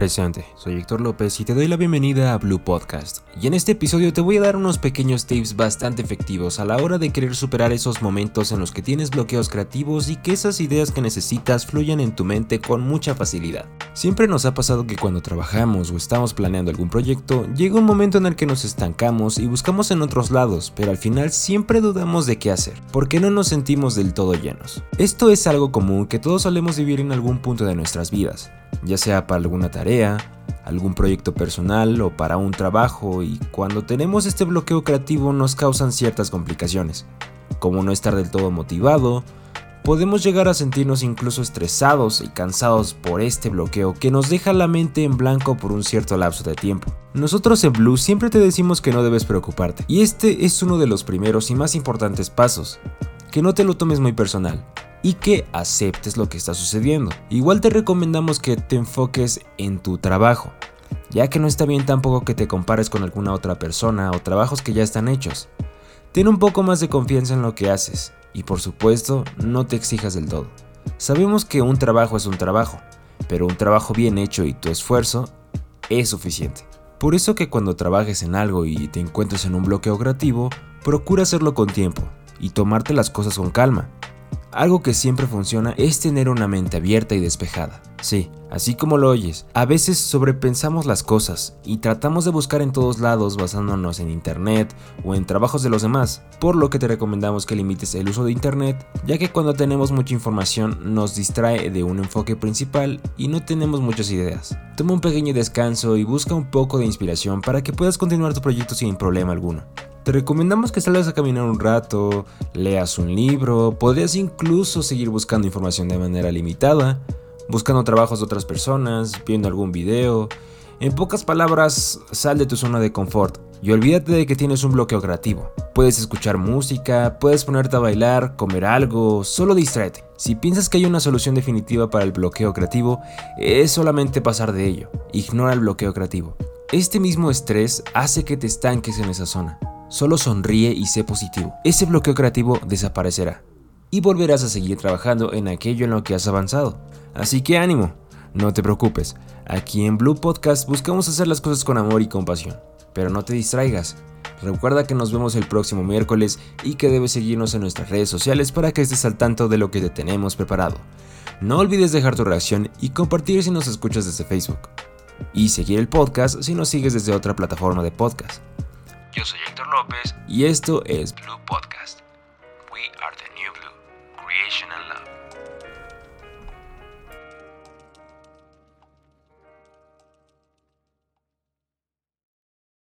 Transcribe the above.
Presente, soy Héctor López y te doy la bienvenida a Blue Podcast. Y en este episodio te voy a dar unos pequeños tips bastante efectivos a la hora de querer superar esos momentos en los que tienes bloqueos creativos y que esas ideas que necesitas fluyan en tu mente con mucha facilidad. Siempre nos ha pasado que cuando trabajamos o estamos planeando algún proyecto, llega un momento en el que nos estancamos y buscamos en otros lados, pero al final siempre dudamos de qué hacer, porque no nos sentimos del todo llenos. Esto es algo común que todos solemos vivir en algún punto de nuestras vidas ya sea para alguna tarea, algún proyecto personal o para un trabajo y cuando tenemos este bloqueo creativo nos causan ciertas complicaciones, como no estar del todo motivado, podemos llegar a sentirnos incluso estresados y cansados por este bloqueo que nos deja la mente en blanco por un cierto lapso de tiempo. Nosotros en Blue siempre te decimos que no debes preocuparte, y este es uno de los primeros y más importantes pasos, que no te lo tomes muy personal y que aceptes lo que está sucediendo. Igual te recomendamos que te enfoques en tu trabajo, ya que no está bien tampoco que te compares con alguna otra persona o trabajos que ya están hechos. Ten un poco más de confianza en lo que haces y por supuesto no te exijas del todo. Sabemos que un trabajo es un trabajo, pero un trabajo bien hecho y tu esfuerzo es suficiente. Por eso que cuando trabajes en algo y te encuentres en un bloqueo creativo, procura hacerlo con tiempo y tomarte las cosas con calma, algo que siempre funciona es tener una mente abierta y despejada. Sí, así como lo oyes, a veces sobrepensamos las cosas y tratamos de buscar en todos lados basándonos en internet o en trabajos de los demás, por lo que te recomendamos que limites el uso de internet, ya que cuando tenemos mucha información nos distrae de un enfoque principal y no tenemos muchas ideas. Toma un pequeño descanso y busca un poco de inspiración para que puedas continuar tu proyecto sin problema alguno. Te recomendamos que salgas a caminar un rato, leas un libro, podrías incluso seguir buscando información de manera limitada, buscando trabajos de otras personas, viendo algún video. En pocas palabras, sal de tu zona de confort y olvídate de que tienes un bloqueo creativo. Puedes escuchar música, puedes ponerte a bailar, comer algo, solo distráete. Si piensas que hay una solución definitiva para el bloqueo creativo, es solamente pasar de ello. Ignora el bloqueo creativo. Este mismo estrés hace que te estanques en esa zona. Solo sonríe y sé positivo. Ese bloqueo creativo desaparecerá y volverás a seguir trabajando en aquello en lo que has avanzado. Así que ánimo, no te preocupes. Aquí en Blue Podcast buscamos hacer las cosas con amor y compasión. Pero no te distraigas. Recuerda que nos vemos el próximo miércoles y que debes seguirnos en nuestras redes sociales para que estés al tanto de lo que te tenemos preparado. No olvides dejar tu reacción y compartir si nos escuchas desde Facebook. Y seguir el podcast si nos sigues desde otra plataforma de podcast. Yo soy Héctor y esto es Blue Podcast. We are the new blue, creation and love.